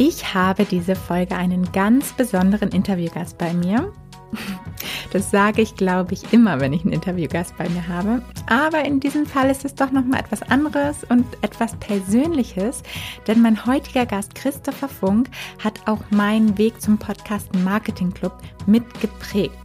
Ich habe diese Folge einen ganz besonderen Interviewgast bei mir. Das sage ich, glaube ich, immer, wenn ich einen Interviewgast bei mir habe. Aber in diesem Fall ist es doch noch mal etwas anderes und etwas Persönliches, denn mein heutiger Gast Christopher Funk hat auch meinen Weg zum Podcast Marketing Club mitgeprägt.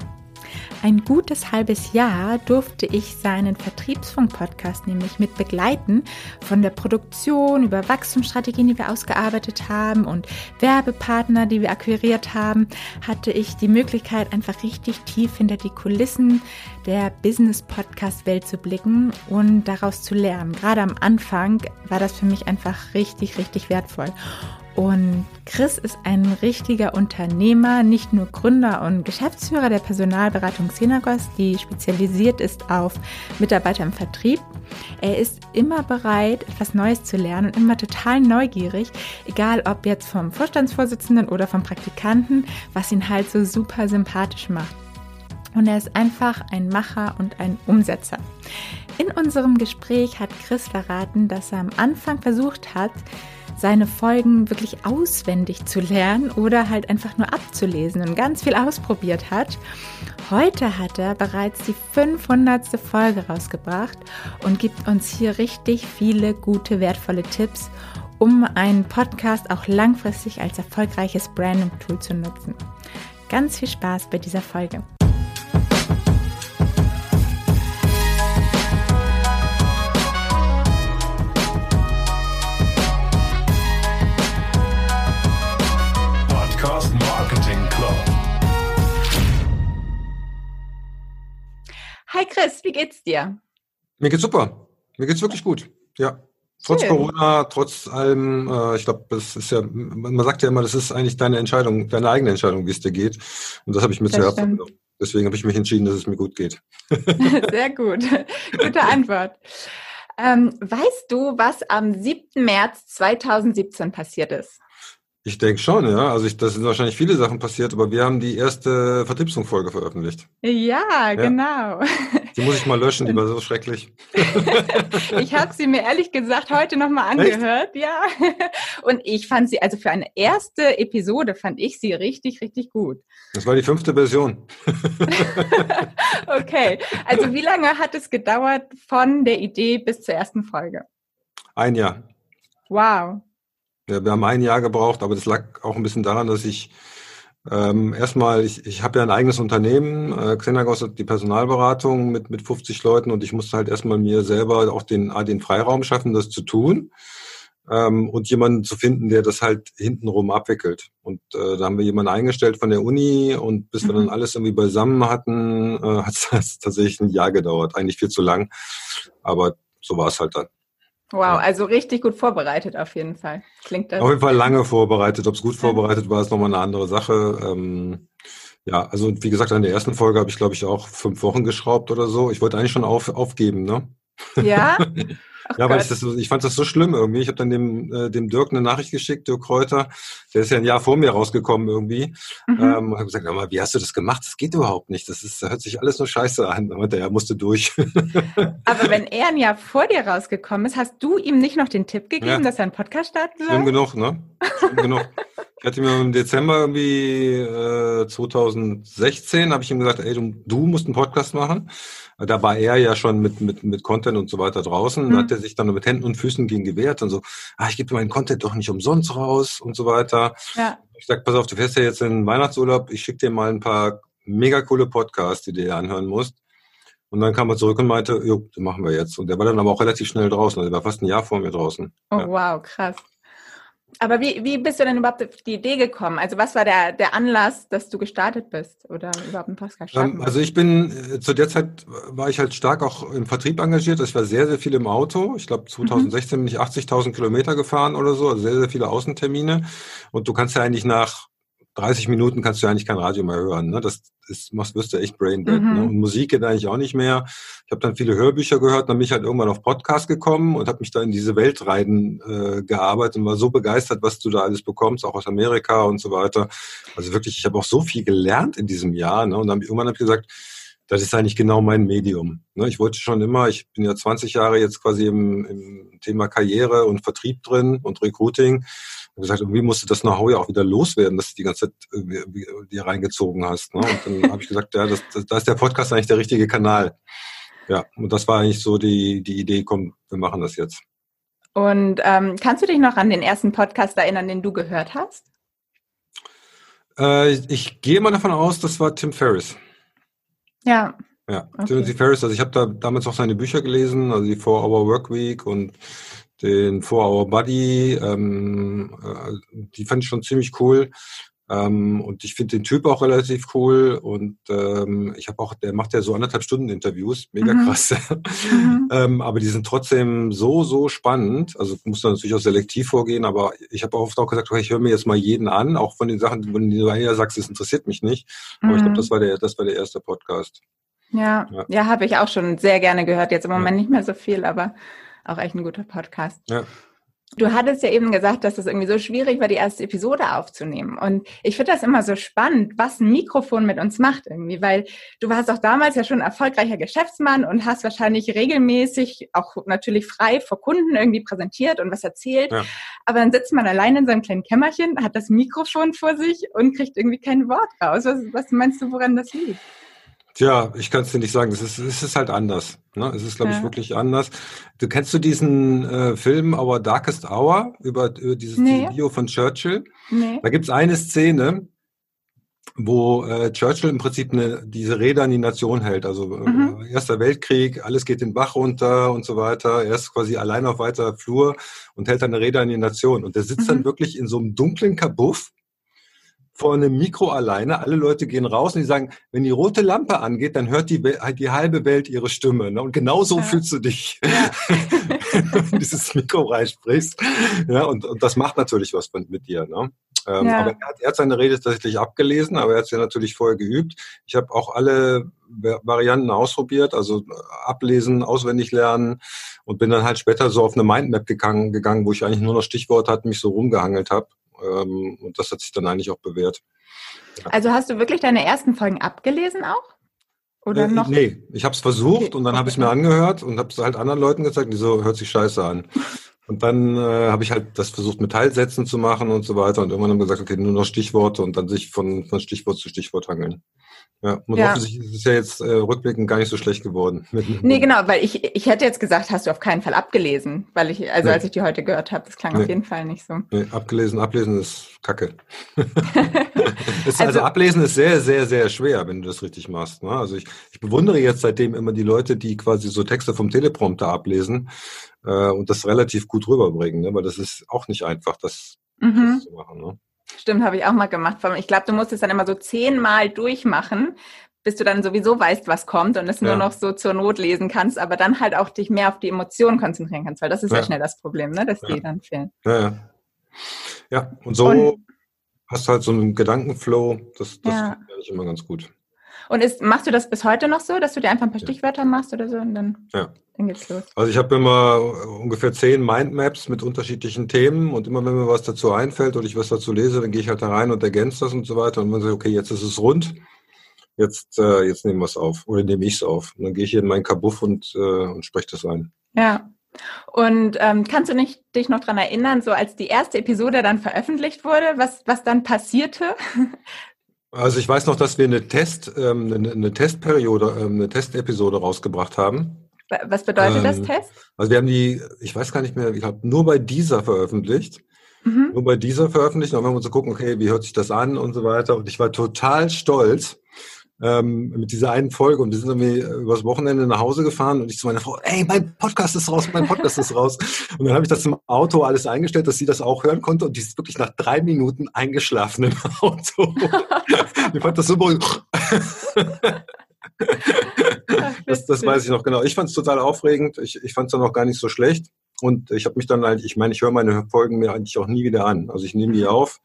Ein gutes halbes Jahr durfte ich seinen Vertriebsfunk-Podcast nämlich mit begleiten. Von der Produktion über Wachstumsstrategien, die wir ausgearbeitet haben und Werbepartner, die wir akquiriert haben, hatte ich die Möglichkeit, einfach richtig tief hinter die Kulissen der Business-Podcast-Welt zu blicken und daraus zu lernen. Gerade am Anfang war das für mich einfach richtig, richtig wertvoll. Und Chris ist ein richtiger Unternehmer, nicht nur Gründer und Geschäftsführer der Personalberatung Xenagos, die spezialisiert ist auf Mitarbeiter im Vertrieb. Er ist immer bereit, etwas Neues zu lernen und immer total neugierig, egal ob jetzt vom Vorstandsvorsitzenden oder vom Praktikanten, was ihn halt so super sympathisch macht. Und er ist einfach ein Macher und ein Umsetzer. In unserem Gespräch hat Chris verraten, dass er am Anfang versucht hat, seine Folgen wirklich auswendig zu lernen oder halt einfach nur abzulesen und ganz viel ausprobiert hat. Heute hat er bereits die 500. Folge rausgebracht und gibt uns hier richtig viele gute, wertvolle Tipps, um einen Podcast auch langfristig als erfolgreiches Branding-Tool zu nutzen. Ganz viel Spaß bei dieser Folge. Hi Chris, wie geht's dir? Mir geht's super. Mir geht's wirklich gut. Ja. Trotz Schön. Corona, trotz allem, äh, ich glaube, das ist ja, man sagt ja immer, das ist eigentlich deine Entscheidung, deine eigene Entscheidung, wie es dir geht. Und das habe ich mir zuerst genommen. Deswegen habe ich mich entschieden, dass es mir gut geht. Sehr gut. Gute Antwort. Ähm, weißt du, was am 7. März 2017 passiert ist? Ich denke schon, ja. Also ich, das sind wahrscheinlich viele Sachen passiert, aber wir haben die erste Vertriebsfunkfolge veröffentlicht. Ja, ja, genau. Die muss ich mal löschen, die war so schrecklich. ich habe sie mir ehrlich gesagt heute nochmal angehört, Echt? ja. Und ich fand sie, also für eine erste Episode fand ich sie richtig, richtig gut. Das war die fünfte Version. okay. Also wie lange hat es gedauert von der Idee bis zur ersten Folge? Ein Jahr. Wow. Ja, wir haben ein Jahr gebraucht, aber das lag auch ein bisschen daran, dass ich ähm, erstmal, ich, ich habe ja ein eigenes Unternehmen, äh, Xenagos hat die Personalberatung mit, mit 50 Leuten und ich musste halt erstmal mir selber auch den, den Freiraum schaffen, das zu tun ähm, und jemanden zu finden, der das halt hintenrum abwickelt. Und äh, da haben wir jemanden eingestellt von der Uni und bis mhm. wir dann mhm. alles irgendwie beisammen hatten, äh, hat es tatsächlich ein Jahr gedauert. Eigentlich viel zu lang, aber so war es halt dann. Wow, also richtig gut vorbereitet auf jeden Fall. Klingt das. Auf jeden Fall lange vorbereitet. Ob es gut vorbereitet war, ist nochmal eine andere Sache. Ähm, ja, also wie gesagt, an der ersten Folge habe ich, glaube ich, auch fünf Wochen geschraubt oder so. Ich wollte eigentlich schon auf, aufgeben, ne? Ja. Ach ja, weil ich das ich fand das so schlimm irgendwie. Ich habe dann dem, äh, dem Dirk eine Nachricht geschickt, Dirk Kräuter, der ist ja ein Jahr vor mir rausgekommen irgendwie. Mhm. Ähm, habe gesagt, aber wie hast du das gemacht? Das geht überhaupt nicht. Das ist, das hört sich alles nur scheiße an. Und er musste durch. aber wenn er ein Jahr vor dir rausgekommen ist, hast du ihm nicht noch den Tipp gegeben, ja. dass er einen Podcast starten soll? Schlimm genug, ne? Schlimm genug. Ich hatte mir im Dezember irgendwie äh, 2016 habe ich ihm gesagt, ey, du, du musst einen Podcast machen. Da war er ja schon mit, mit, mit Content und so weiter draußen. Mhm. Da hat er sich dann mit Händen und Füßen gegen gewehrt und so, ah, ich gebe meinen Content doch nicht umsonst raus und so weiter. Ja. Ich sag, pass auf, du fährst ja jetzt in Weihnachtsurlaub, ich schicke dir mal ein paar mega coole Podcasts, die du dir anhören musst. Und dann kam er zurück und meinte, jo, das machen wir jetzt. Und der war dann aber auch relativ schnell draußen. Also der war fast ein Jahr vor mir draußen. Oh, ja. wow, krass. Aber wie, wie bist du denn überhaupt auf die Idee gekommen? Also was war der, der Anlass, dass du gestartet bist oder überhaupt einen Podcast starten ähm, Also ich bin, äh, zu der Zeit war ich halt stark auch im Vertrieb engagiert. Ich war sehr, sehr viel im Auto. Ich glaube 2016 mhm. bin ich 80.000 Kilometer gefahren oder so, also sehr, sehr viele Außentermine. Und du kannst ja eigentlich nach 30 Minuten kannst du ja eigentlich kein Radio mehr hören. Ne? Das ist, machst, wirst du echt braindead. Ne? Mhm. Ne? Und Musik geht eigentlich auch nicht mehr. Ich habe dann viele Hörbücher gehört, dann bin ich halt irgendwann auf Podcast gekommen und habe mich da in diese Welt rein äh, gearbeitet und war so begeistert, was du da alles bekommst, auch aus Amerika und so weiter. Also wirklich, ich habe auch so viel gelernt in diesem Jahr. Ne? Und dann irgendwann habe ich gesagt, das ist eigentlich genau mein Medium. Ne? Ich wollte schon immer, ich bin ja 20 Jahre jetzt quasi im, im Thema Karriere und Vertrieb drin und Recruiting. Und gesagt, irgendwie musste das Know-how ja auch wieder loswerden, dass du die ganze Zeit dir reingezogen hast. Ne? Und dann habe ich gesagt, ja, da ist der Podcast eigentlich der richtige Kanal. Ja, und das war eigentlich so die, die Idee, komm, wir machen das jetzt. Und ähm, kannst du dich noch an den ersten Podcast erinnern, den du gehört hast? Äh, ich gehe mal davon aus, das war Tim Ferriss. Ja. Ja, okay. Timothy Ferriss, also ich habe da damals auch seine Bücher gelesen, also die Four Hour Work Week und den Four Hour Buddy, ähm, äh, die fand ich schon ziemlich cool. Ähm, und ich finde den Typ auch relativ cool und ähm, ich habe auch, der macht ja so anderthalb Stunden Interviews, mega mhm. krass. Mhm. ähm, aber die sind trotzdem so, so spannend. Also muss da natürlich auch selektiv vorgehen, aber ich habe auch oft auch gesagt, okay, ich höre mir jetzt mal jeden an, auch von den Sachen, von denen du ja sagst, das interessiert mich nicht. Aber mhm. ich glaube, das war der, das war der erste Podcast. Ja, ja, ja habe ich auch schon sehr gerne gehört. Jetzt im Moment ja. nicht mehr so viel, aber auch echt ein guter Podcast. Ja. Du hattest ja eben gesagt, dass es irgendwie so schwierig war, die erste Episode aufzunehmen. Und ich finde das immer so spannend, was ein Mikrofon mit uns macht irgendwie, weil du warst auch damals ja schon ein erfolgreicher Geschäftsmann und hast wahrscheinlich regelmäßig auch natürlich frei vor Kunden irgendwie präsentiert und was erzählt. Ja. Aber dann sitzt man allein in seinem kleinen Kämmerchen, hat das Mikrofon vor sich und kriegt irgendwie kein Wort raus. Was, was meinst du, woran das liegt? Tja, ich kann es dir nicht sagen. Es ist, es ist halt anders. Ne? Es ist, glaube ja. ich, wirklich anders. Du kennst du diesen äh, Film Our Darkest Hour über, über dieses nee. Video von Churchill? Nee. Da gibt's eine Szene, wo äh, Churchill im Prinzip eine, diese Rede an die Nation hält. Also äh, mhm. Erster Weltkrieg, alles geht den Bach runter und so weiter. Er ist quasi allein auf weiter Flur und hält eine Rede an die Nation. Und der sitzt mhm. dann wirklich in so einem dunklen Kabuff vor einem Mikro alleine. Alle Leute gehen raus und die sagen, wenn die rote Lampe angeht, dann hört die, die halbe Welt ihre Stimme. Ne? Und genau so ja. fühlst du dich, ja. wenn du dieses Mikro reinsprichst. Ja, und, und das macht natürlich was mit dir. Ne? Ähm, ja. Aber er hat, er hat seine Rede tatsächlich abgelesen, aber er hat sie natürlich vorher geübt. Ich habe auch alle Varianten ausprobiert, also ablesen, auswendig lernen und bin dann halt später so auf eine Mindmap gegangen, gegangen wo ich eigentlich nur noch Stichworte hatte, mich so rumgehangelt habe. Ähm, und das hat sich dann eigentlich auch bewährt. Also hast du wirklich deine ersten Folgen abgelesen auch? Oder äh, noch? Nee, ich habe es versucht okay. und dann habe ich es mir angehört und habe es halt anderen Leuten gezeigt, die so, hört sich scheiße an. Und dann äh, habe ich halt das versucht mit Teilsätzen zu machen und so weiter und irgendwann haben wir gesagt, okay, nur noch Stichworte und dann sich von, von Stichwort zu Stichwort hangeln. Ja, und ja. offensichtlich ist es ja jetzt äh, rückblickend gar nicht so schlecht geworden. Nee, genau, weil ich, ich hätte jetzt gesagt, hast du auf keinen Fall abgelesen, weil ich, also nee. als ich die heute gehört habe, das klang nee. auf jeden Fall nicht so. Nee, abgelesen, ablesen ist Kacke. ist, also, also, ablesen ist sehr, sehr, sehr schwer, wenn du das richtig machst. Ne? Also ich, ich bewundere jetzt seitdem immer die Leute, die quasi so Texte vom Teleprompter ablesen äh, und das relativ gut rüberbringen, ne? weil das ist auch nicht einfach, das, mhm. das zu machen. Ne? Stimmt, habe ich auch mal gemacht. Ich glaube, du musst es dann immer so zehnmal durchmachen, bis du dann sowieso weißt, was kommt und es ja. nur noch so zur Not lesen kannst, aber dann halt auch dich mehr auf die Emotionen konzentrieren kannst, weil das ist ja, ja schnell das Problem, ne? dass ja. die dann fehlen. Ja, ja. und so und, hast du halt so einen Gedankenflow, das, das ja. ich immer ganz gut. Und ist, machst du das bis heute noch so, dass du dir einfach ein paar Stichwörter machst oder so und dann, ja. dann geht's los? Also ich habe immer ungefähr zehn Mindmaps mit unterschiedlichen Themen und immer wenn mir was dazu einfällt oder ich was dazu lese, dann gehe ich halt da rein und ergänze das und so weiter und sage ich, okay, jetzt ist es rund, jetzt, äh, jetzt nehmen wir es auf oder nehme ich es auf. Und dann gehe ich hier in meinen Kabuff und, äh, und spreche das ein. Ja. Und ähm, kannst du nicht, dich noch dran erinnern, so als die erste Episode dann veröffentlicht wurde, was, was dann passierte? Also ich weiß noch, dass wir eine Test, ähm, eine, eine Testperiode, ähm, eine Testepisode rausgebracht haben. Was bedeutet ähm, das Test? Also wir haben die, ich weiß gar nicht mehr, ich glaube, nur bei dieser veröffentlicht. Mhm. Nur bei dieser veröffentlicht. Und wir uns so gucken, okay, wie hört sich das an und so weiter. Und ich war total stolz, ähm, mit dieser einen Folge und wir sind irgendwie übers Wochenende nach Hause gefahren und ich zu meiner Frau, ey, mein Podcast ist raus, mein Podcast ist raus. Und dann habe ich das im Auto alles eingestellt, dass sie das auch hören konnte und die ist wirklich nach drei Minuten eingeschlafen im Auto. ich fand das super. das, das weiß ich noch genau. Ich fand es total aufregend. Ich, ich fand es dann auch gar nicht so schlecht. Und ich habe mich dann halt, ich meine, ich höre meine Folgen mir eigentlich auch nie wieder an. Also ich nehme die auf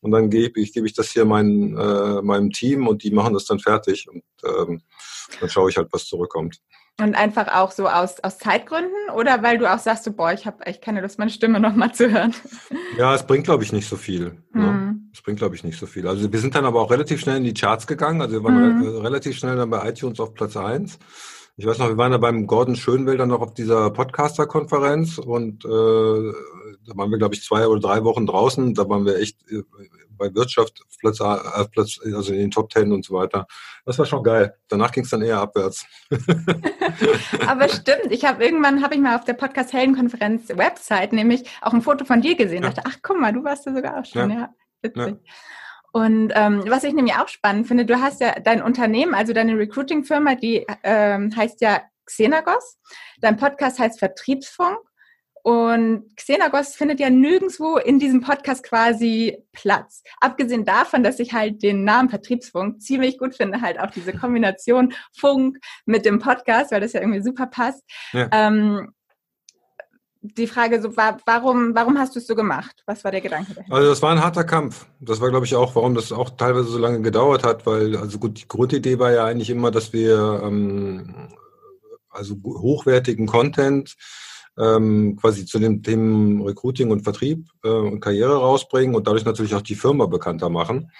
und dann gebe ich, gebe ich das hier mein, äh, meinem Team und die machen das dann fertig und ähm, dann schaue ich halt, was zurückkommt. Und einfach auch so aus, aus Zeitgründen oder weil du auch sagst, so, boah, ich habe echt keine Lust, meine Stimme nochmal zu hören? Ja, es bringt, glaube ich, nicht so viel. Ne? Mhm. Das bringt, glaube ich, nicht so viel. Also wir sind dann aber auch relativ schnell in die Charts gegangen. Also wir waren mhm. re relativ schnell dann bei iTunes auf Platz eins. Ich weiß noch, wir waren da beim Gordon Schönwälder noch auf dieser Podcaster-Konferenz und äh, da waren wir, glaube ich, zwei oder drei Wochen draußen. Da waren wir echt äh, bei Wirtschaft Platz, äh, Platz, also in den Top Ten und so weiter. Das war schon geil. Danach ging es dann eher abwärts. Aber stimmt, ich habe irgendwann habe ich mal auf der Podcast Helden Konferenz Website nämlich auch ein Foto von dir gesehen. Ja. dachte, ach guck mal, du warst da sogar auch schon. Ja, ja witzig. Ja. Und ähm, was ich nämlich auch spannend finde, du hast ja dein Unternehmen, also deine Recruiting-Firma, die ähm, heißt ja Xenagos. Dein Podcast heißt Vertriebsfunk. Und Xenagos findet ja nirgendwo in diesem Podcast quasi Platz. Abgesehen davon, dass ich halt den Namen Vertriebsfunk ziemlich gut finde, halt auch diese Kombination Funk mit dem Podcast, weil das ja irgendwie super passt. Ja. Ähm, die Frage so war, warum, warum hast du es so gemacht? Was war der Gedanke dahinter? Also das war ein harter Kampf. Das war, glaube ich, auch, warum das auch teilweise so lange gedauert hat, weil, also gut, die Grundidee war ja eigentlich immer, dass wir ähm, also hochwertigen Content ähm, quasi zu den Themen Recruiting und Vertrieb äh, und Karriere rausbringen und dadurch natürlich auch die Firma bekannter machen.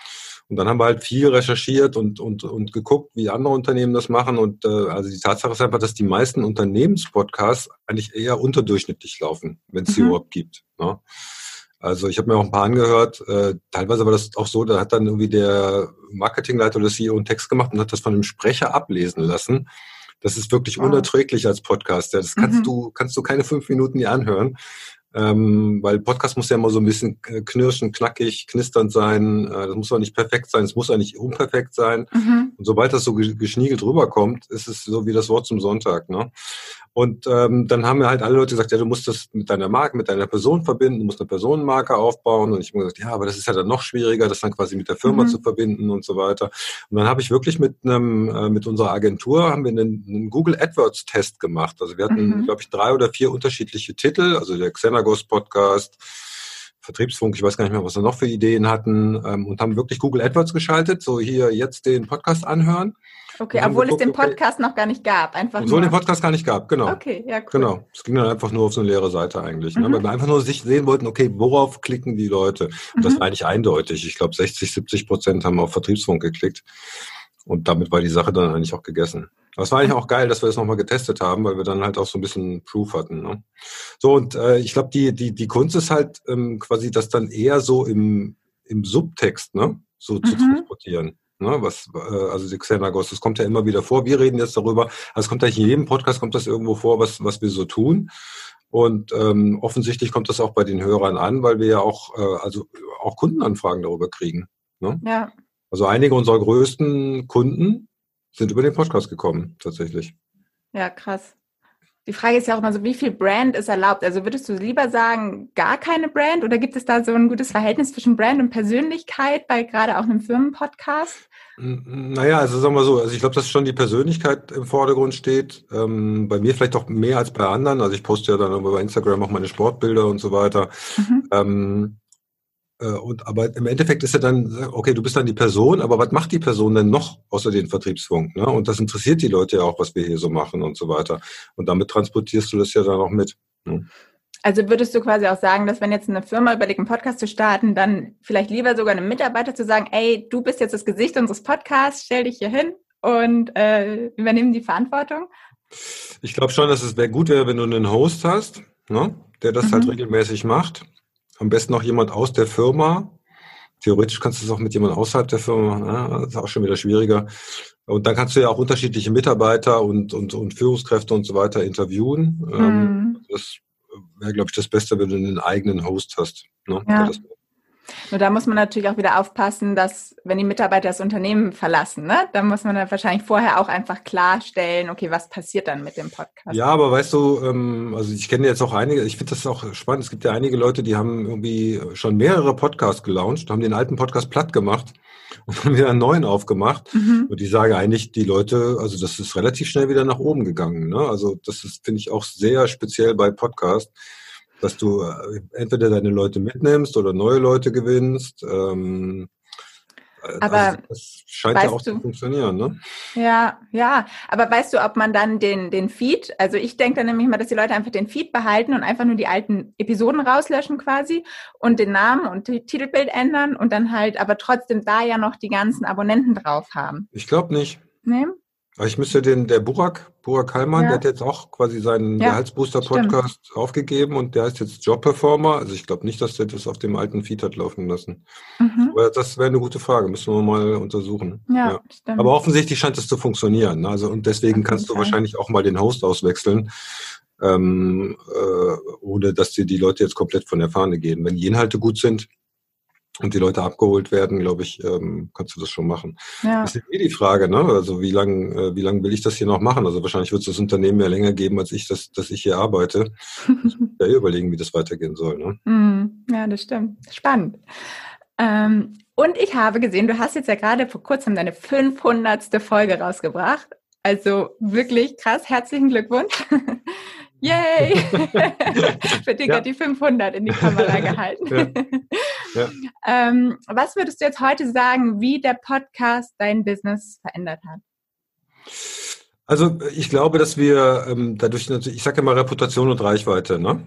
Und dann haben wir halt viel recherchiert und, und, und geguckt, wie andere Unternehmen das machen. Und äh, also die Tatsache ist einfach, dass die meisten Unternehmenspodcasts eigentlich eher unterdurchschnittlich laufen, wenn es sie mhm. überhaupt gibt. Ne? Also ich habe mir auch ein paar angehört. Äh, teilweise war das auch so, da hat dann irgendwie der Marketingleiter oder CEO einen Text gemacht und hat das von einem Sprecher ablesen lassen. Das ist wirklich wow. unerträglich als Podcaster. Das kannst mhm. du, kannst du keine fünf Minuten dir anhören. Ähm, weil Podcast muss ja immer so ein bisschen knirschen, knackig, knisternd sein. Äh, das muss auch nicht perfekt sein, es muss auch nicht unperfekt sein. Mhm. Und sobald das so geschniegelt rüberkommt, ist es so wie das Wort zum Sonntag. Ne? Und ähm, dann haben mir halt alle Leute gesagt, ja, du musst das mit deiner Marke, mit deiner Person verbinden, du musst eine Personenmarke aufbauen. Und ich habe gesagt, ja, aber das ist ja dann noch schwieriger, das dann quasi mit der Firma mhm. zu verbinden und so weiter. Und dann habe ich wirklich mit einem, äh, mit unserer Agentur haben wir einen, einen Google AdWords Test gemacht. Also wir hatten, mhm. glaube ich, drei oder vier unterschiedliche Titel, also der Xenagos Podcast, Vertriebsfunk, ich weiß gar nicht mehr, was wir noch für Ideen hatten, ähm, und haben wirklich Google AdWords geschaltet, so hier jetzt den Podcast anhören. Okay, obwohl geguckt, es den Podcast okay, noch gar nicht gab, einfach. Obwohl nur. den Podcast gar nicht gab, genau. Okay, ja, cool. Genau. Es ging dann einfach nur auf so eine leere Seite eigentlich. Ne? Mhm. Weil wir einfach nur sich sehen wollten, okay, worauf klicken die Leute? Und mhm. das war eigentlich eindeutig. Ich glaube, 60, 70 Prozent haben auf Vertriebsfunk geklickt. Und damit war die Sache dann eigentlich auch gegessen. Aber es war eigentlich auch geil, dass wir das nochmal getestet haben, weil wir dann halt auch so ein bisschen Proof hatten. Ne? So, und äh, ich glaube, die, die, die Kunst ist halt ähm, quasi das dann eher so im, im Subtext, ne? So mhm. zu transportieren. Ne, was, äh, also die Xenagos, das kommt ja immer wieder vor. Wir reden jetzt darüber. Also es kommt ja in jedem Podcast kommt das irgendwo vor, was, was wir so tun. Und ähm, offensichtlich kommt das auch bei den Hörern an, weil wir ja auch, äh, also auch Kundenanfragen darüber kriegen. Ne? Ja. Also einige unserer größten Kunden sind über den Podcast gekommen, tatsächlich. Ja, krass. Die Frage ist ja auch immer so, wie viel Brand ist erlaubt? Also würdest du lieber sagen, gar keine Brand oder gibt es da so ein gutes Verhältnis zwischen Brand und Persönlichkeit bei gerade auch einem Firmenpodcast? Naja, also sagen wir so, also ich glaube, dass schon die Persönlichkeit im Vordergrund steht. Ähm, bei mir vielleicht auch mehr als bei anderen. Also ich poste ja dann über Instagram auch meine Sportbilder und so weiter. Mhm. Ähm, äh, und, aber im Endeffekt ist ja dann, okay, du bist dann die Person, aber was macht die Person denn noch außer den Vertriebsfunk? Ne? Und das interessiert die Leute ja auch, was wir hier so machen und so weiter. Und damit transportierst du das ja dann auch mit. Ne? Also würdest du quasi auch sagen, dass wenn jetzt eine Firma überlegt, einen Podcast zu starten, dann vielleicht lieber sogar einem Mitarbeiter zu sagen, ey, du bist jetzt das Gesicht unseres Podcasts, stell dich hier hin und äh, übernimm die Verantwortung? Ich glaube schon, dass es wäre gut wäre, wenn du einen Host hast, ne, der das halt mhm. halt regelmäßig macht am besten noch jemand aus der Firma. Theoretisch kannst du es auch mit jemand außerhalb der Firma machen. Ja, das ist auch schon wieder schwieriger. Und dann kannst du ja auch unterschiedliche Mitarbeiter und, und, und Führungskräfte und so weiter interviewen. Mhm. Das wäre, glaube ich, das Beste, wenn du einen eigenen Host hast. Ne, ja. Nur da muss man natürlich auch wieder aufpassen, dass wenn die Mitarbeiter das Unternehmen verlassen, ne, dann muss man dann wahrscheinlich vorher auch einfach klarstellen, okay, was passiert dann mit dem Podcast? Ja, aber weißt du, ähm, also ich kenne jetzt auch einige, ich finde das auch spannend. Es gibt ja einige Leute, die haben irgendwie schon mehrere Podcasts gelauncht, haben den alten Podcast platt gemacht und haben wieder einen neuen aufgemacht. Mhm. Und die sagen eigentlich, die Leute, also das ist relativ schnell wieder nach oben gegangen. Ne? Also das ist, finde ich, auch sehr speziell bei Podcasts dass du äh, entweder deine Leute mitnimmst oder neue Leute gewinnst. Ähm, Aber also das scheint ja auch du, zu funktionieren, ne? Ja, ja. Aber weißt du, ob man dann den, den Feed, also ich denke dann nämlich mal, dass die Leute einfach den Feed behalten und einfach nur die alten Episoden rauslöschen quasi und den Namen und Titelbild ändern und dann halt aber trotzdem da ja noch die ganzen Abonnenten drauf haben. Ich glaube nicht. Nee? Ich müsste den, der Burak, Burak Kallmann, ja. der hat jetzt auch quasi seinen ja, Gehaltsbooster-Podcast aufgegeben und der heißt jetzt Job-Performer. Also ich glaube nicht, dass der das auf dem alten Feed hat laufen lassen. Mhm. Aber das wäre eine gute Frage, müssen wir mal untersuchen. Ja, ja. Stimmt. Aber offensichtlich scheint es zu funktionieren. Also und deswegen kannst du Fall. wahrscheinlich auch mal den Host auswechseln. Ähm, äh, ohne dass dir die Leute jetzt komplett von der Fahne gehen. Wenn die Inhalte gut sind, und die Leute abgeholt werden, glaube ich, ähm, kannst du das schon machen. Ja. Das ist eh die Frage, ne? Also wie lange äh, wie lang will ich das hier noch machen? Also wahrscheinlich wird es das Unternehmen ja länger geben, als ich das, dass ich hier arbeite. Ich ja überlegen, wie das weitergehen soll. Ne? Mm, ja, das stimmt. Spannend. Ähm, und ich habe gesehen, du hast jetzt ja gerade vor kurzem deine 500. Folge rausgebracht. Also wirklich krass. Herzlichen Glückwunsch. Yay! Für dich ja. hat die 500 in die Kamera gehalten. Ja. Ja. ähm, was würdest du jetzt heute sagen, wie der Podcast dein Business verändert hat? Also ich glaube, dass wir ähm, dadurch natürlich, ich sage immer Reputation und Reichweite, ne?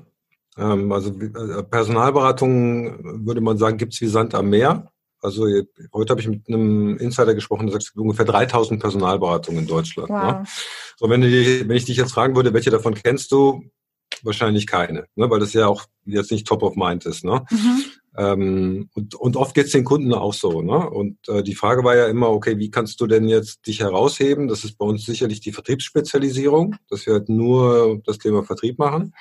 Ähm, also äh, Personalberatung würde man sagen, gibt es wie Sand am Meer. Also heute habe ich mit einem Insider gesprochen, der sagt, es gibt ungefähr 3000 Personalberatungen in Deutschland. Ne? Wow. Ne? So, wenn, du, wenn ich dich jetzt fragen würde, welche davon kennst du, wahrscheinlich keine, ne? weil das ja auch jetzt nicht top of mind ist. Ne? Mhm. Ähm, und, und oft geht es den Kunden auch so. Ne? Und äh, die Frage war ja immer, okay, wie kannst du denn jetzt dich herausheben? Das ist bei uns sicherlich die Vertriebsspezialisierung, dass wir halt nur das Thema Vertrieb machen.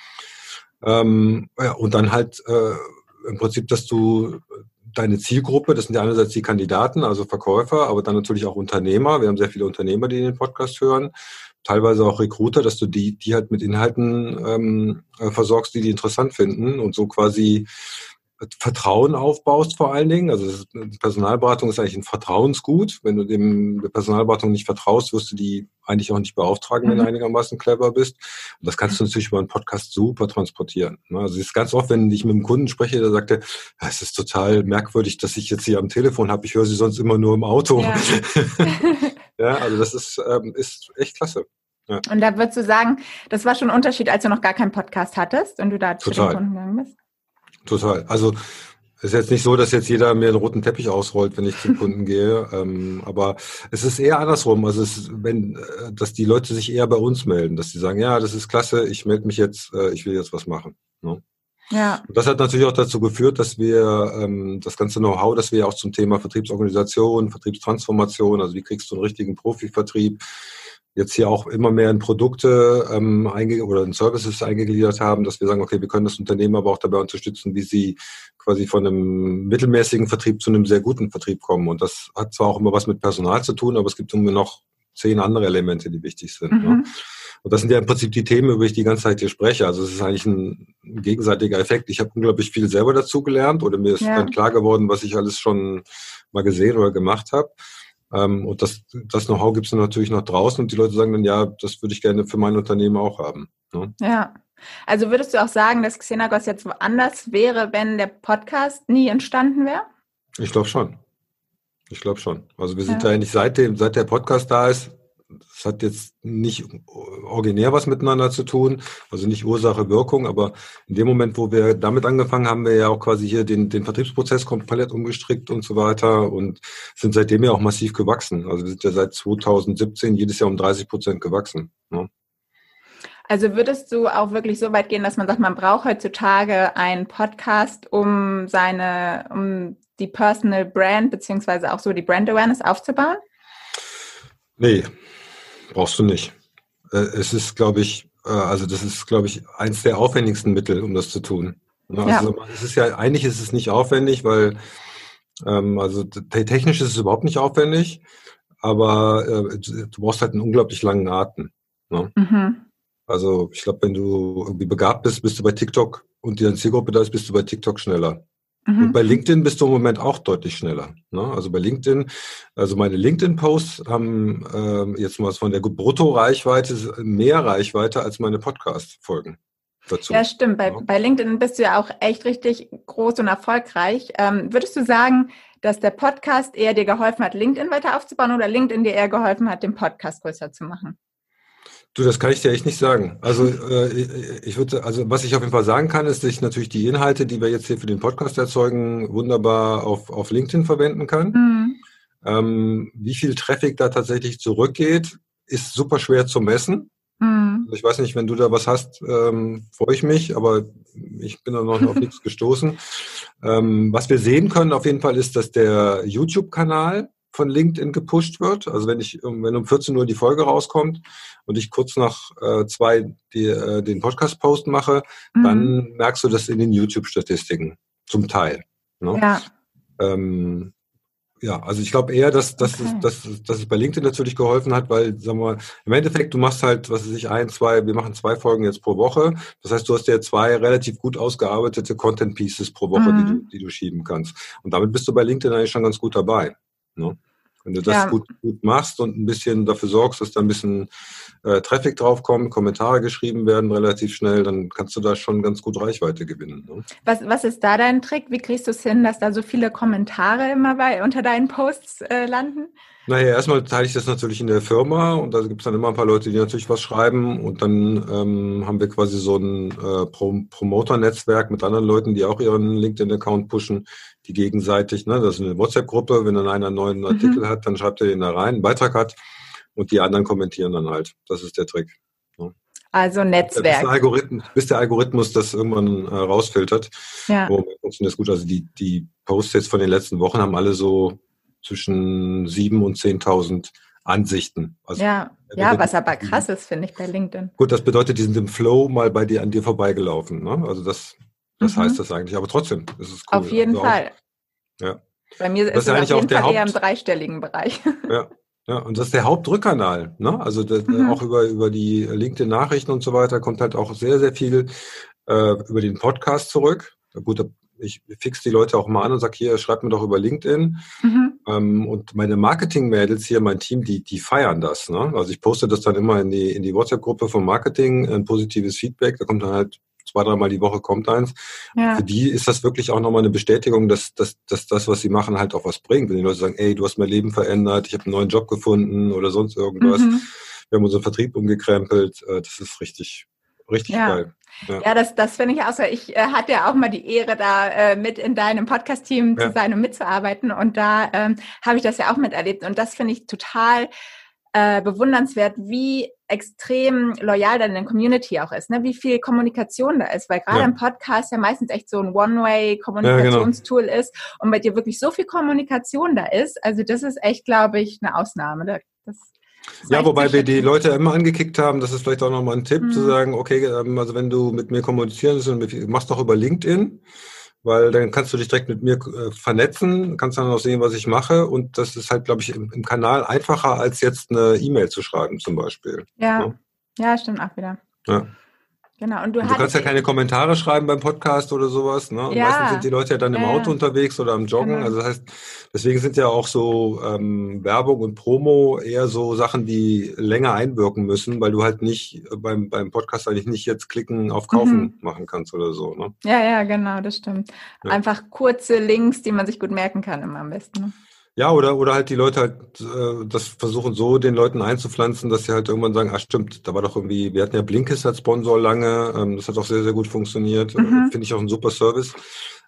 Ähm, ja, und dann halt äh, im Prinzip, dass du deine Zielgruppe, das sind ja einerseits die Kandidaten, also Verkäufer, aber dann natürlich auch Unternehmer. Wir haben sehr viele Unternehmer, die den Podcast hören, teilweise auch Recruiter, dass du die, die halt mit Inhalten ähm, äh, versorgst, die die interessant finden und so quasi Vertrauen aufbaust vor allen Dingen. Also Personalberatung ist eigentlich ein Vertrauensgut. Wenn du dem der Personalberatung nicht vertraust, wirst du die eigentlich auch nicht beauftragen, wenn du mhm. einigermaßen clever bist. Und das kannst du natürlich über einen Podcast super transportieren. Ne? Also es ist ganz oft, wenn ich mit einem Kunden spreche, der sagte, es ist total merkwürdig, dass ich jetzt hier am Telefon habe. Ich höre sie sonst immer nur im Auto. Ja, ja also das ist, ähm, ist echt klasse. Ja. Und da würdest du sagen, das war schon ein Unterschied, als du noch gar keinen Podcast hattest und du da zu den Kunden gegangen bist? Total. Also es ist jetzt nicht so, dass jetzt jeder mir einen roten Teppich ausrollt, wenn ich zum Kunden gehe. Ähm, aber es ist eher andersrum. Also es ist, wenn, äh, dass die Leute sich eher bei uns melden, dass sie sagen, ja, das ist klasse, ich melde mich jetzt, äh, ich will jetzt was machen. Ne? Ja. Und das hat natürlich auch dazu geführt, dass wir ähm, das ganze Know-how, das wir auch zum Thema Vertriebsorganisation, Vertriebstransformation, also wie kriegst du einen richtigen Profivertrieb, jetzt hier auch immer mehr in Produkte ähm, oder in Services eingegliedert haben, dass wir sagen, okay, wir können das Unternehmen aber auch dabei unterstützen, wie sie quasi von einem mittelmäßigen Vertrieb zu einem sehr guten Vertrieb kommen. Und das hat zwar auch immer was mit Personal zu tun, aber es gibt immer noch zehn andere Elemente, die wichtig sind. Ne? Mhm. Ne? Und das sind ja im Prinzip die Themen, über die ich die ganze Zeit hier spreche. Also es ist eigentlich ein, ein gegenseitiger Effekt. Ich habe unglaublich viel selber dazu gelernt oder mir ist ja. dann klar geworden, was ich alles schon mal gesehen oder gemacht habe. Ähm, und das, das Know-how gibt es natürlich noch draußen und die Leute sagen dann, ja, das würde ich gerne für mein Unternehmen auch haben. Ne? Ja. Also würdest du auch sagen, dass Xenagos jetzt woanders wäre, wenn der Podcast nie entstanden wäre? Ich glaube schon. Ich glaube schon. Also wir sind ja. da eigentlich seit dem, seit der Podcast da ist, das hat jetzt nicht originär was miteinander zu tun, also nicht Ursache, Wirkung, aber in dem Moment, wo wir damit angefangen haben, wir ja auch quasi hier den, den Vertriebsprozess komplett umgestrickt und so weiter und sind seitdem ja auch massiv gewachsen. Also wir sind ja seit 2017 jedes Jahr um 30 Prozent gewachsen. Ne? Also würdest du auch wirklich so weit gehen, dass man sagt, man braucht heutzutage einen Podcast, um seine, um die Personal Brand beziehungsweise auch so die Brand Awareness aufzubauen? Nee, brauchst du nicht. Äh, es ist, glaube ich, äh, also das ist, glaube ich, eins der aufwendigsten Mittel, um das zu tun. Ne, also ja. es ist ja, eigentlich ist es nicht aufwendig, weil ähm, also technisch ist es überhaupt nicht aufwendig, aber äh, du brauchst halt einen unglaublich langen Atem. Ne? Mhm. Also ich glaube, wenn du irgendwie begabt bist, bist du bei TikTok und die Zielgruppe da ist, bist du bei TikTok schneller. Mhm. Und bei LinkedIn bist du im Moment auch deutlich schneller. Ne? Also bei LinkedIn, also meine LinkedIn-Posts haben ähm, jetzt mal von der Brutto-Reichweite mehr Reichweite als meine Podcast-Folgen. dazu. Ja, stimmt. Bei, ja. bei LinkedIn bist du ja auch echt richtig groß und erfolgreich. Ähm, würdest du sagen, dass der Podcast eher dir geholfen hat, LinkedIn weiter aufzubauen oder LinkedIn dir eher geholfen hat, den Podcast größer zu machen? Du, das kann ich dir echt nicht sagen. Also äh, ich würde, also was ich auf jeden Fall sagen kann, ist, dass ich natürlich die Inhalte, die wir jetzt hier für den Podcast erzeugen, wunderbar auf, auf LinkedIn verwenden kann. Mhm. Ähm, wie viel Traffic da tatsächlich zurückgeht, ist super schwer zu messen. Mhm. Also ich weiß nicht, wenn du da was hast, ähm, freue ich mich, aber ich bin da noch auf nichts gestoßen. Ähm, was wir sehen können auf jeden Fall ist, dass der YouTube-Kanal von LinkedIn gepusht wird. Also wenn ich, wenn um 14 Uhr die Folge rauskommt und ich kurz nach äh, zwei die, äh, den Podcast-Post mache, mhm. dann merkst du das in den YouTube-Statistiken zum Teil. Ne? Ja. Ähm, ja, also ich glaube eher, dass, dass, okay. es, dass, dass es bei LinkedIn natürlich geholfen hat, weil, sagen wir mal, im Endeffekt, du machst halt, was weiß ich, ein, zwei, wir machen zwei Folgen jetzt pro Woche. Das heißt, du hast ja zwei relativ gut ausgearbeitete Content Pieces pro Woche, mhm. die, du, die du schieben kannst. Und damit bist du bei LinkedIn eigentlich schon ganz gut dabei. Ne? Wenn du das ja. gut, gut machst und ein bisschen dafür sorgst, dass da ein bisschen äh, Traffic draufkommt, Kommentare geschrieben werden relativ schnell, dann kannst du da schon ganz gut Reichweite gewinnen. Ne? Was, was ist da dein Trick? Wie kriegst du es hin, dass da so viele Kommentare immer bei, unter deinen Posts äh, landen? Naja, erstmal teile ich das natürlich in der Firma und da gibt es dann immer ein paar Leute, die natürlich was schreiben und dann ähm, haben wir quasi so ein äh, Pro Promoter-Netzwerk mit anderen Leuten, die auch ihren LinkedIn-Account pushen, die gegenseitig, ne, das ist eine WhatsApp-Gruppe, wenn dann einer einen neuen Artikel mhm. hat, dann schreibt er den da rein, einen Beitrag hat und die anderen kommentieren dann halt. Das ist der Trick. Ne? Also Netzwerk. Bis der, Algorithmus, bis der Algorithmus das irgendwann äh, rausfiltert. Ja. Wo funktioniert das gut. Also die, die Posts jetzt von den letzten Wochen haben alle so zwischen 7.000 und 10.000 Ansichten. Also, ja, ja was aber krass ist, finde ich, bei LinkedIn. Gut, das bedeutet, die sind im Flow mal bei dir an dir vorbeigelaufen. Ne? Also das, das mhm. heißt das eigentlich. Aber trotzdem ist es cool. Auf jeden also Fall. Auch, ja. Bei mir ist es auf jeden Fall Haupt, eher im dreistelligen Bereich. Ja. Ja, und das ist der Hauptdrückkanal. Ne? Also das, mhm. auch über, über die LinkedIn-Nachrichten und so weiter kommt halt auch sehr, sehr viel äh, über den Podcast zurück. Gut, ich fix die Leute auch mal an und sage, hier, schreibt mir doch über LinkedIn. Mhm. Ähm, und meine Marketing-Mädels hier, mein Team, die, die feiern das. Ne? Also ich poste das dann immer in die, in die WhatsApp-Gruppe vom Marketing, ein positives Feedback. Da kommt dann halt zwei, dreimal die Woche kommt eins. Ja. Für die ist das wirklich auch nochmal eine Bestätigung, dass, dass, dass das, was sie machen, halt auch was bringt. Wenn die Leute sagen, ey, du hast mein Leben verändert, ich habe einen neuen Job gefunden oder sonst irgendwas. Mhm. Wir haben unseren Vertrieb umgekrempelt. Äh, das ist richtig, richtig ja. geil. Ja, ja das, das finde ich auch so. Ich äh, hatte ja auch mal die Ehre, da äh, mit in deinem Podcast-Team ja. zu sein und mitzuarbeiten. Und da ähm, habe ich das ja auch miterlebt. Und das finde ich total äh, bewundernswert, wie extrem loyal deine Community auch ist, ne? wie viel Kommunikation da ist, weil gerade ja. im Podcast ja meistens echt so ein One-Way-Kommunikationstool ja, genau. ist und bei dir wirklich so viel Kommunikation da ist. Also das ist echt, glaube ich, eine Ausnahme. Das ja, wobei wir die Leute immer angekickt haben, das ist vielleicht auch nochmal ein Tipp, mhm. zu sagen, okay, ähm, also wenn du mit mir kommunizieren willst, machst doch über LinkedIn, weil dann kannst du dich direkt mit mir äh, vernetzen, kannst dann auch sehen, was ich mache und das ist halt, glaube ich, im, im Kanal einfacher, als jetzt eine E-Mail zu schreiben zum Beispiel. Ja, ja, ja stimmt auch wieder. Ja. Genau. Und du, und du kannst ja keine Kommentare schreiben beim Podcast oder sowas. Ne? Und ja. meistens sind die Leute ja dann im ja. Auto unterwegs oder am Joggen. Genau. Also das heißt, deswegen sind ja auch so ähm, Werbung und Promo eher so Sachen, die länger einwirken müssen, weil du halt nicht beim, beim Podcast eigentlich nicht jetzt klicken auf Kaufen mhm. machen kannst oder so. Ne? Ja, ja, genau, das stimmt. Ja. Einfach kurze Links, die man sich gut merken kann, immer am besten. Ne? Ja, oder, oder halt die Leute halt äh, das versuchen so den Leuten einzupflanzen, dass sie halt irgendwann sagen, ah stimmt, da war doch irgendwie, wir hatten ja Blinkist als Sponsor lange, ähm, das hat auch sehr, sehr gut funktioniert, äh, mhm. finde ich auch ein super Service.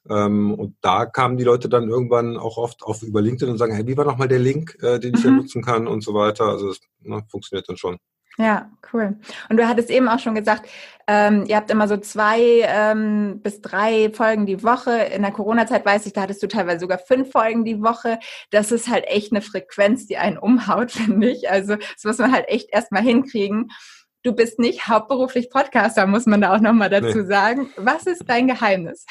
Ähm, und da kamen die Leute dann irgendwann auch oft auf über LinkedIn und sagen, hey, wie war nochmal der Link, äh, den ich mhm. ja nutzen kann und so weiter. Also das ne, funktioniert dann schon. Ja, cool. Und du hattest eben auch schon gesagt, ähm, ihr habt immer so zwei ähm, bis drei Folgen die Woche. In der Corona-Zeit weiß ich, da hattest du teilweise sogar fünf Folgen die Woche. Das ist halt echt eine Frequenz, die einen umhaut, finde ich. Also das muss man halt echt erstmal hinkriegen. Du bist nicht hauptberuflich Podcaster, muss man da auch nochmal dazu nee. sagen. Was ist dein Geheimnis?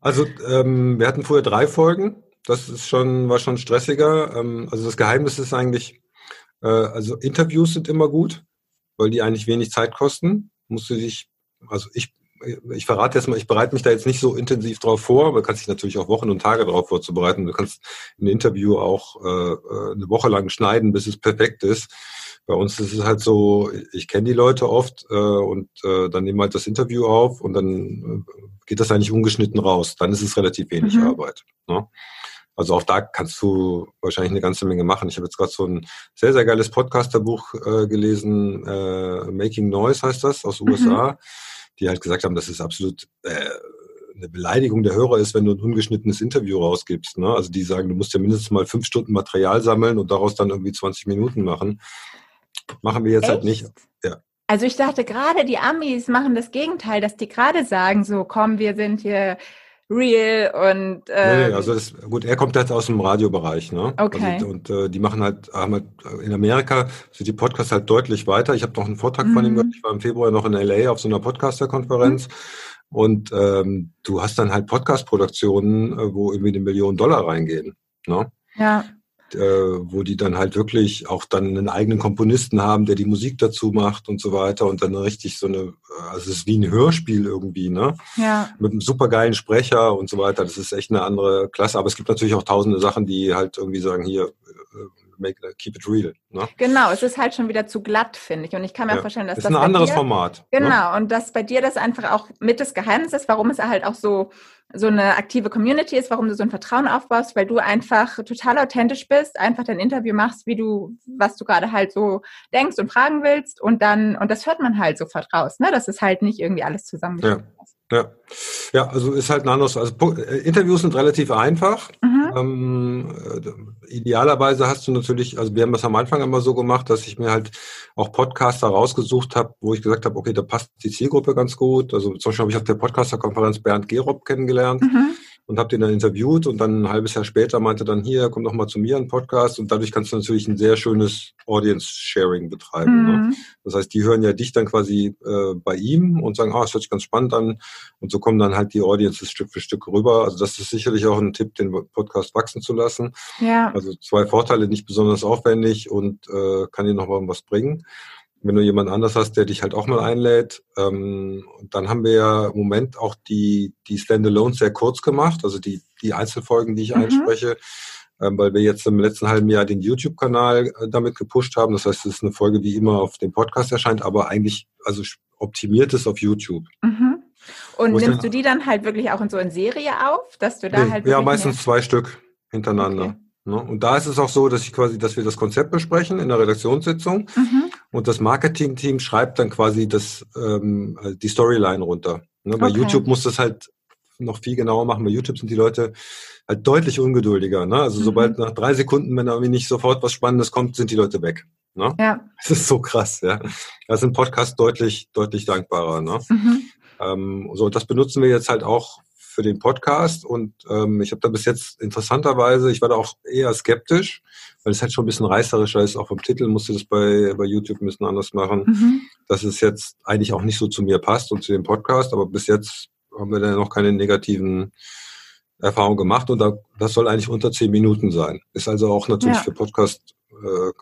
Also ähm, wir hatten vorher drei Folgen. Das ist schon, war schon stressiger. Ähm, also das Geheimnis ist eigentlich, äh, also Interviews sind immer gut, weil die eigentlich wenig Zeit kosten. Musst du dich, also ich, ich verrate jetzt mal, ich bereite mich da jetzt nicht so intensiv drauf vor, aber du kannst dich natürlich auch Wochen und Tage darauf vorzubereiten. Du kannst ein Interview auch äh, äh, eine Woche lang schneiden, bis es perfekt ist. Bei uns ist es halt so, ich kenne die Leute oft äh, und äh, dann nehmen wir halt das Interview auf und dann äh, geht das eigentlich ungeschnitten raus. Dann ist es relativ wenig mhm. Arbeit. Ne? Also auch da kannst du wahrscheinlich eine ganze Menge machen. Ich habe jetzt gerade so ein sehr, sehr geiles Podcasterbuch äh, gelesen, äh, Making Noise heißt das, aus USA, mhm. die halt gesagt haben, das ist absolut äh, eine Beleidigung der Hörer ist, wenn du ein ungeschnittenes Interview rausgibst. Ne? Also die sagen, du musst ja mindestens mal fünf Stunden Material sammeln und daraus dann irgendwie 20 Minuten machen. Machen wir jetzt halt Echt? halt nicht. Ja. Also ich dachte gerade, die Amis machen das Gegenteil, dass die gerade sagen, so komm, wir sind hier real und äh, nee, nee, also das, gut, er kommt jetzt aus dem Radiobereich, ne? Okay. Also, und äh, die machen halt, haben halt in Amerika sind die Podcasts halt deutlich weiter. Ich habe noch einen Vortrag mhm. von ihm mhm. gehört. Ich war im Februar noch in LA auf so einer Podcaster-Konferenz. Mhm. Und ähm, du hast dann halt Podcast-Produktionen, äh, wo irgendwie eine Million Dollar reingehen. Ne? Ja äh, wo die dann halt wirklich auch dann einen eigenen Komponisten haben, der die Musik dazu macht und so weiter und dann richtig so eine, also es ist wie ein Hörspiel irgendwie, ne? Ja. Mit einem supergeilen Sprecher und so weiter. Das ist echt eine andere Klasse. Aber es gibt natürlich auch tausende Sachen, die halt irgendwie sagen, hier, äh, make, keep it real. Ne? Genau, es ist halt schon wieder zu glatt, finde ich. Und ich kann mir ja. vorstellen, dass ist das. Ist ein anderes dir, Format. Ne? Genau, ne? und dass bei dir das einfach auch mit das Geheimnis ist, warum es halt auch so so eine aktive Community ist, warum du so ein Vertrauen aufbaust, weil du einfach total authentisch bist, einfach dein Interview machst, wie du, was du gerade halt so denkst und fragen willst und dann, und das hört man halt sofort raus, ne? Das ist halt nicht irgendwie alles zusammengeschnitten. Ja. Ja. ja, also ist halt ein anderes. Also äh, Interviews sind relativ einfach. Mhm. Ähm, äh, idealerweise hast du natürlich, also wir haben das am Anfang immer so gemacht, dass ich mir halt auch Podcaster rausgesucht habe, wo ich gesagt habe, okay, da passt die Zielgruppe ganz gut. Also zum Beispiel habe ich auf der Podcaster-Konferenz Bernd Gerob kennengelernt. Mhm und habe den dann interviewt und dann ein halbes Jahr später meinte dann hier, komm doch mal zu mir ein Podcast und dadurch kannst du natürlich ein sehr schönes Audience-Sharing betreiben. Ne? Mhm. Ne? Das heißt, die hören ja dich dann quasi äh, bei ihm und sagen, ah, oh, das hört sich ganz spannend an und so kommen dann halt die Audiences Stück für Stück rüber. Also das ist sicherlich auch ein Tipp, den Podcast wachsen zu lassen. Ja. Also zwei Vorteile, nicht besonders aufwendig und äh, kann dir noch mal was bringen wenn du jemand anders hast, der dich halt auch mal einlädt. Ähm, dann haben wir ja im Moment auch die, die Standalones sehr kurz gemacht, also die, die Einzelfolgen, die ich mhm. einspreche, ähm, weil wir jetzt im letzten halben Jahr den YouTube-Kanal äh, damit gepusht haben. Das heißt, es ist eine Folge, die immer auf dem Podcast erscheint, aber eigentlich also optimiert ist auf YouTube. Mhm. Und nimmst dann, du die dann halt wirklich auch in so in Serie auf, dass du da nee, halt Ja, meistens zwei Stück hintereinander. Okay. Ne? Und da ist es auch so, dass ich quasi, dass wir das Konzept besprechen in der Redaktionssitzung mhm. Und das Marketing-Team schreibt dann quasi das, ähm, die Storyline runter. Ne? Bei okay. YouTube muss das halt noch viel genauer machen. Bei YouTube sind die Leute halt deutlich ungeduldiger. Ne? Also mhm. sobald nach drei Sekunden, wenn da irgendwie nicht sofort was Spannendes kommt, sind die Leute weg. Ne? Ja. Das ist so krass, ja. Da sind Podcasts deutlich, deutlich dankbarer. Ne? Mhm. Ähm, so, das benutzen wir jetzt halt auch für den Podcast und ähm, ich habe da bis jetzt interessanterweise, ich war da auch eher skeptisch, weil es halt schon ein bisschen reißerischer ist, auch vom Titel musste das bei, bei YouTube ein bisschen anders machen, mhm. dass es jetzt eigentlich auch nicht so zu mir passt und zu dem Podcast, aber bis jetzt haben wir da noch keine negativen Erfahrungen gemacht und da, das soll eigentlich unter zehn Minuten sein. Ist also auch natürlich ja. für Podcast äh,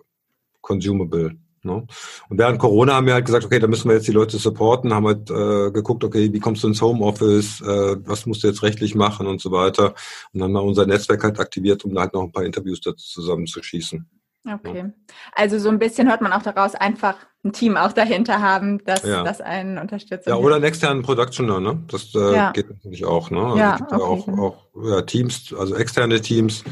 consumable. Ne? Und während Corona haben wir halt gesagt, okay, da müssen wir jetzt die Leute supporten, haben halt äh, geguckt, okay, wie kommst du ins Homeoffice, äh, was musst du jetzt rechtlich machen und so weiter. Und dann haben wir unser Netzwerk halt aktiviert, um da halt noch ein paar Interviews dazu zusammenzuschießen. Okay. Ja. Also so ein bisschen hört man auch daraus, einfach ein Team auch dahinter haben, das, ja. das einen unterstützt. Ja, oder einen externen Productioner, ne? Das äh, ja. geht natürlich auch, ne? Also ja, gibt okay. auch, auch ja, Teams, also externe Teams,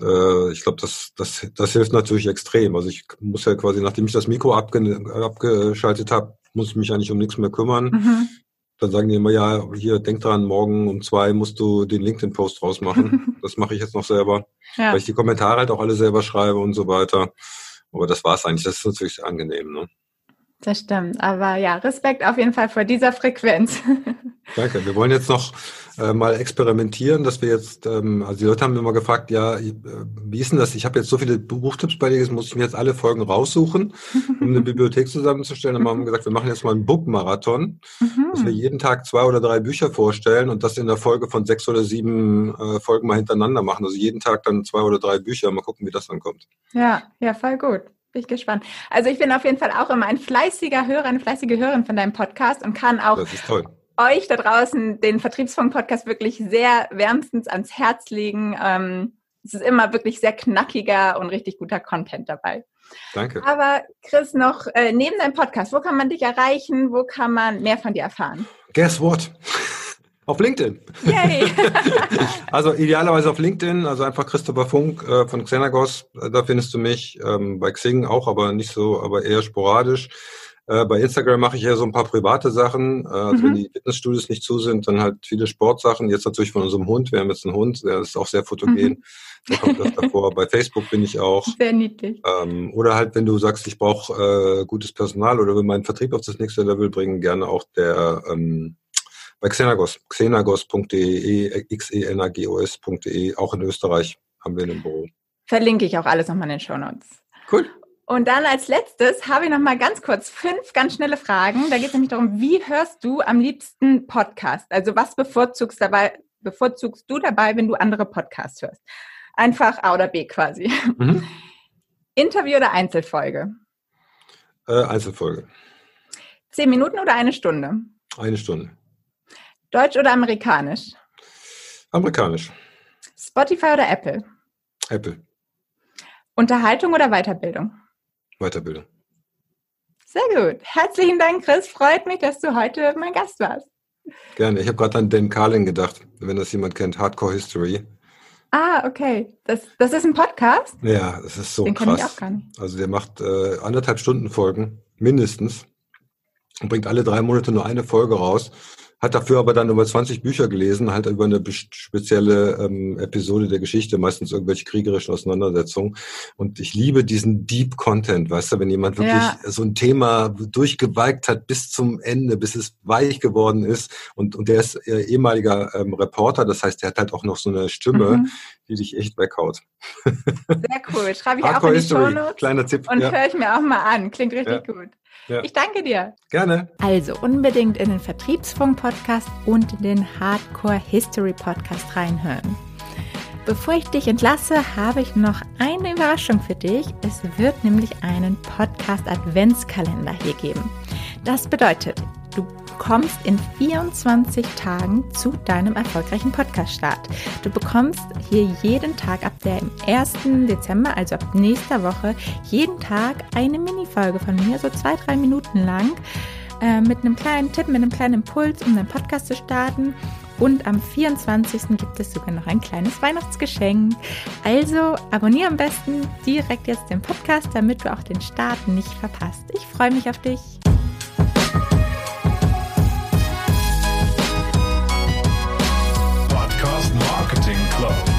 äh, ich glaube, das, das, das hilft natürlich extrem. Also ich muss ja quasi, nachdem ich das Mikro abge, abgeschaltet habe, muss ich mich eigentlich um nichts mehr kümmern. Mhm. Dann sagen die immer, ja, hier, denk dran, morgen um zwei musst du den LinkedIn-Post rausmachen. das mache ich jetzt noch selber, ja. weil ich die Kommentare halt auch alle selber schreibe und so weiter. Aber das war's eigentlich. Das ist natürlich angenehm. Ne? Das stimmt. Aber ja, Respekt auf jeden Fall vor dieser Frequenz. Danke. Wir wollen jetzt noch äh, mal experimentieren, dass wir jetzt, ähm, also die Leute haben immer gefragt, ja, äh, wie ist denn das? Ich habe jetzt so viele Buchtipps bei dir, jetzt muss ich mir jetzt alle Folgen raussuchen, um eine Bibliothek zusammenzustellen. Dann haben wir gesagt, wir machen jetzt mal einen Bookmarathon, mhm. dass wir jeden Tag zwei oder drei Bücher vorstellen und das in der Folge von sechs oder sieben äh, Folgen mal hintereinander machen. Also jeden Tag dann zwei oder drei Bücher. Mal gucken, wie das dann kommt. Ja, ja, voll gut. Bin ich gespannt. Also ich bin auf jeden Fall auch immer ein fleißiger Hörer, eine fleißige Hörerin von deinem Podcast und kann auch euch da draußen den Vertriebsfunk-Podcast wirklich sehr wärmstens ans Herz legen. Ähm, es ist immer wirklich sehr knackiger und richtig guter Content dabei. Danke. Aber Chris, noch äh, neben deinem Podcast, wo kann man dich erreichen? Wo kann man mehr von dir erfahren? Guess what? Auf LinkedIn. Yay! also idealerweise auf LinkedIn, also einfach Christopher Funk äh, von Xenagos, da findest du mich. Ähm, bei Xing auch, aber nicht so, aber eher sporadisch. Äh, bei Instagram mache ich ja so ein paar private Sachen. Äh, also mhm. wenn die Fitnessstudios nicht zu sind, dann halt viele Sportsachen. Jetzt natürlich von unserem Hund. Wir haben jetzt einen Hund, der ist auch sehr fotogen. Mhm. Der kommt das davor. Bei Facebook bin ich auch. Sehr niedlich. Ähm, oder halt, wenn du sagst, ich brauche äh, gutes Personal oder will meinen Vertrieb auf das nächste Level bringen, gerne auch der ähm, bei Xenagos, xenagos.de, x-e-n-a-g-o-s.de, auch in Österreich haben wir ein Büro. Verlinke ich auch alles nochmal in den Show Notes. Cool. Und dann als letztes habe ich noch mal ganz kurz fünf ganz schnelle Fragen. Da geht es nämlich darum, wie hörst du am liebsten Podcast? Also was bevorzugst, dabei, bevorzugst du dabei, wenn du andere Podcasts hörst? Einfach A oder B quasi. Mhm. Interview oder Einzelfolge? Äh, Einzelfolge. Zehn Minuten oder eine Stunde? Eine Stunde. Deutsch oder amerikanisch? Amerikanisch. Spotify oder Apple? Apple. Unterhaltung oder Weiterbildung? Weiterbildung. Sehr gut. Herzlichen Dank, Chris. Freut mich, dass du heute mein Gast warst. Gerne. Ich habe gerade an Dan Carlin gedacht, wenn das jemand kennt, Hardcore History. Ah, okay. Das, das ist ein Podcast? Ja, das ist so Den krass. Ich auch gar nicht. Also der macht äh, anderthalb Stunden Folgen, mindestens. Und bringt alle drei Monate nur eine Folge raus hat dafür aber dann über 20 Bücher gelesen, halt über eine spezielle ähm, Episode der Geschichte, meistens irgendwelche kriegerischen Auseinandersetzungen. Und ich liebe diesen Deep Content, weißt du, wenn jemand wirklich ja. so ein Thema durchgeweigt hat bis zum Ende, bis es weich geworden ist. Und, und der ist äh, ehemaliger ähm, Reporter, das heißt, der hat halt auch noch so eine Stimme, mhm. Die dich echt weghaut. Sehr cool. Schreibe ich Hardcore auch in die History. Show Notes. Kleiner Tipp. Und ja. höre ich mir auch mal an. Klingt richtig ja. gut. Ja. Ich danke dir. Gerne. Also unbedingt in den Vertriebsfunk-Podcast und in den Hardcore History Podcast reinhören. Bevor ich dich entlasse, habe ich noch eine Überraschung für dich. Es wird nämlich einen Podcast Adventskalender hier geben. Das bedeutet, du kommst in 24 Tagen zu deinem erfolgreichen Podcast-Start. Du bekommst hier jeden Tag ab dem 1. Dezember, also ab nächster Woche, jeden Tag eine Mini-Folge von mir, so zwei, drei Minuten lang, äh, mit einem kleinen Tipp, mit einem kleinen Impuls, um deinen Podcast zu starten. Und am 24. gibt es sogar noch ein kleines Weihnachtsgeschenk. Also abonniere am besten direkt jetzt den Podcast, damit du auch den Start nicht verpasst. Ich freue mich auf dich. flow.